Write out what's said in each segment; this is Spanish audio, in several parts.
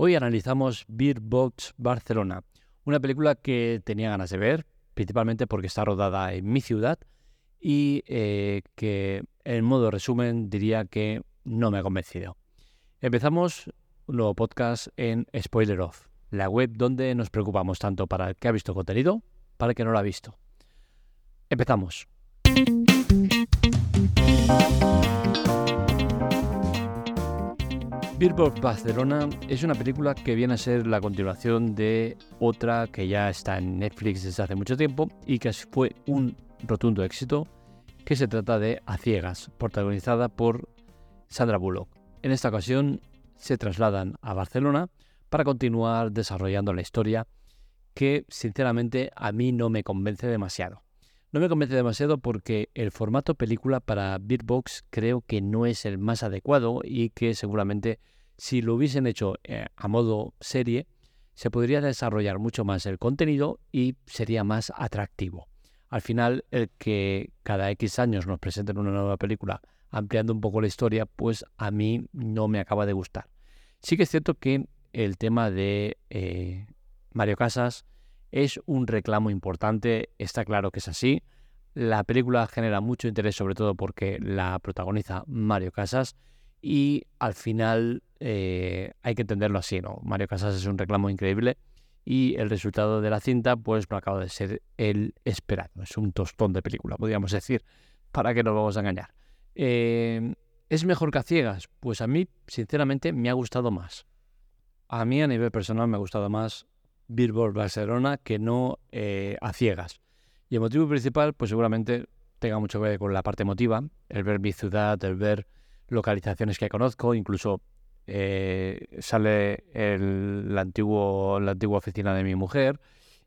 Hoy analizamos Beer Box Barcelona, una película que tenía ganas de ver, principalmente porque está rodada en mi ciudad y eh, que en modo resumen diría que no me ha convencido. Empezamos un nuevo podcast en Spoiler Off, la web donde nos preocupamos tanto para el que ha visto contenido, para el que no lo ha visto. Empezamos. Billboard Barcelona es una película que viene a ser la continuación de otra que ya está en Netflix desde hace mucho tiempo y que fue un rotundo éxito, que se trata de A Ciegas, protagonizada por Sandra Bullock. En esta ocasión se trasladan a Barcelona para continuar desarrollando la historia que sinceramente a mí no me convence demasiado. No me convence demasiado porque el formato película para Beatbox creo que no es el más adecuado y que seguramente si lo hubiesen hecho eh, a modo serie, se podría desarrollar mucho más el contenido y sería más atractivo. Al final, el que cada X años nos presenten una nueva película ampliando un poco la historia, pues a mí no me acaba de gustar. Sí que es cierto que el tema de eh, Mario Casas es un reclamo importante, está claro que es así. La película genera mucho interés sobre todo porque la protagoniza Mario Casas y al final eh, hay que entenderlo así, ¿no? Mario Casas es un reclamo increíble y el resultado de la cinta pues no acaba de ser el esperado. Es un tostón de película, podríamos decir, para que nos vamos a engañar. Eh, ¿Es mejor que a ciegas? Pues a mí, sinceramente, me ha gustado más. A mí, a nivel personal, me ha gustado más Billboard Barcelona que no eh, a ciegas. Y el motivo principal, pues seguramente tenga mucho que ver con la parte emotiva, el ver mi ciudad, el ver localizaciones que conozco, incluso eh, sale el, la, antiguo, la antigua oficina de mi mujer,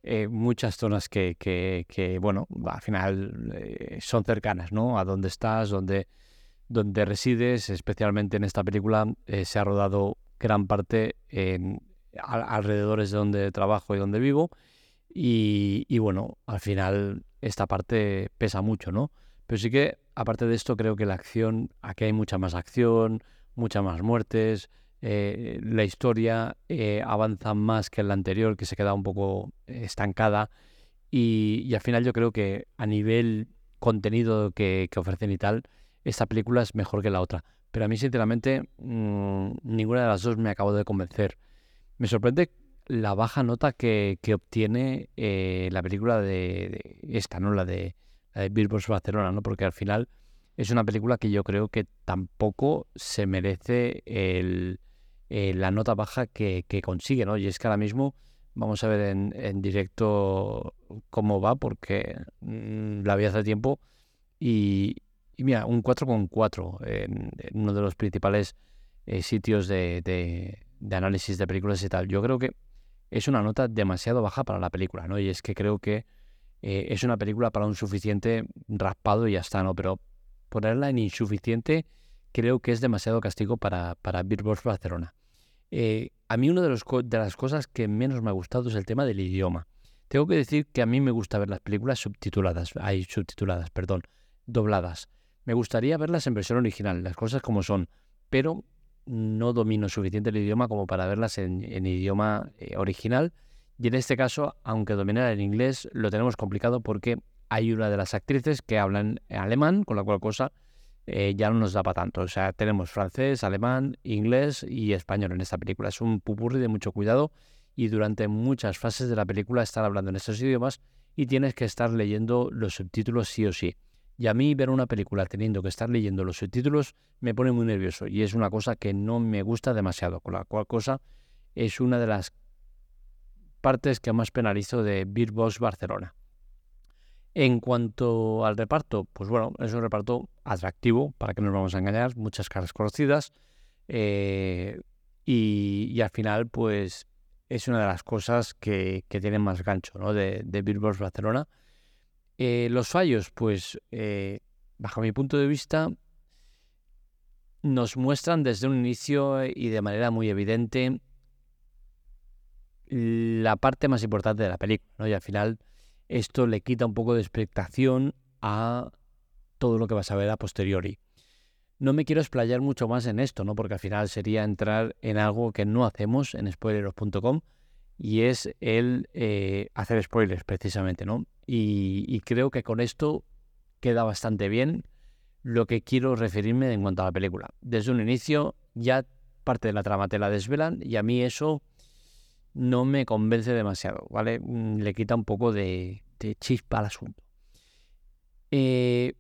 eh, muchas zonas que, que, bueno, al final son cercanas, ¿no? A donde estás, donde, donde resides, especialmente en esta película, se ha rodado gran parte en, alrededores de donde trabajo y donde vivo. Y, bueno, al final esta parte pesa mucho, ¿no? Pero sí que, aparte de esto, creo que la acción, aquí hay mucha más acción, muchas más muertes, eh, la historia eh, avanza más que la anterior, que se queda un poco estancada. Y, al final yo creo que a nivel contenido que, ofrecen y tal, esta película es mejor que la otra. Pero a mí, sinceramente, mm, ninguna de las dos me acabó de convencer. Me sorprende la baja nota que, obtiene eh, la película de, esta, ¿no? La de, la Billboard Barcelona, ¿no? Porque al final es una película que yo creo que tampoco se merece eh, la nota baja que, consigue, ¿no? Y es que ahora mismo vamos a ver en, directo cómo va, porque mm, la vi hace tiempo y, mira, un 4,4 en, en uno de los principales eh, sitios de de análisis de películas y tal, yo creo que es una nota demasiado baja para la película, ¿no? Y es que creo que eh, es una película para un suficiente raspado y ya está, ¿no? Pero ponerla en insuficiente creo que es demasiado castigo para, para Billboard Barcelona. Eh, a mí una de, los, de las cosas que menos me ha gustado es el tema del idioma. Tengo que decir que a mí me gusta ver las películas subtituladas, hay subtituladas, perdón, dobladas. Me gustaría verlas en versión original, las cosas como son, pero no domino suficiente el idioma como para verlas en, idioma eh, original. Y en este caso, aunque dominara el inglés, lo tenemos complicado porque hay una de las actrices que hablan alemán, con la cual cosa eh, ya no nos da para tanto. O sea, tenemos francés, alemán, inglés y español en esta película. Es un pupurri de mucho cuidado y durante muchas fases de la película están hablando en estos idiomas y tienes que estar leyendo los subtítulos sí o sí. Y a mí ver una película teniendo que estar leyendo los subtítulos me pone muy nervioso y es una cosa que no me gusta demasiado, con la cual cosa es una de las partes que más penalizo de Beer Barcelona. En cuanto al reparto, pues bueno, es un reparto atractivo, para que nos vamos a engañar, muchas caras conocidas eh, y, al final pues es una de las cosas que, tienen más gancho ¿no? de, de Barcelona eh, los fallos, pues, eh, bajo mi punto de vista, nos muestran desde un inicio y de manera muy evidente la parte más importante de la película, Y al final esto le quita un poco de expectación a todo lo que vas a ver a posteriori. No me quiero explayar mucho más en esto, ¿no? Porque al final sería entrar en algo que no hacemos en spoileros.com y es el eh, hacer spoilers precisamente, ¿no? Y, creo que con esto queda bastante bien lo que quiero referirme en cuanto a la película. Desde un inicio ya parte de la trama te la desvelan y a mí eso no me convence demasiado, ¿vale? Mm, le quita un poco de, chispa al asunto. Eh,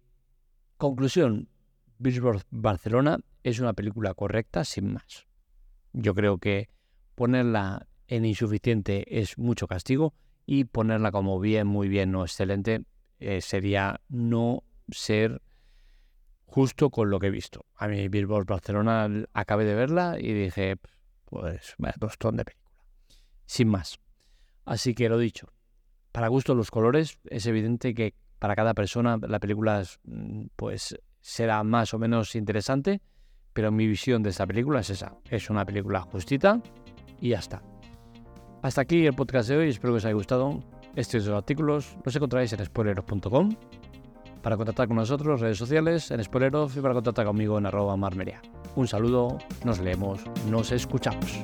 conclusión, Billboard Barcelona es una película correcta sin más. Yo creo que ponerla en insuficiente es mucho castigo y ponerla como bien, muy bien o excelente eh, sería no ser justo con lo que he visto. A mí Billboard Barcelona acabé de verla y dije, pues, bastón de película. Sin más. Así que lo dicho, para gusto los colores, es evidente que para cada persona la película mm, pues será más o menos interesante, pero mi visión de esta película es esa. Es una película justita y ya está. Hasta aquí el podcast de hoy, espero que os haya gustado. Estos dos artículos los encontráis en spoileros.com. Para contactar con nosotros, redes sociales, en spoileros y para contactar conmigo en arroba marmeria. Un saludo, nos leemos, nos escuchamos.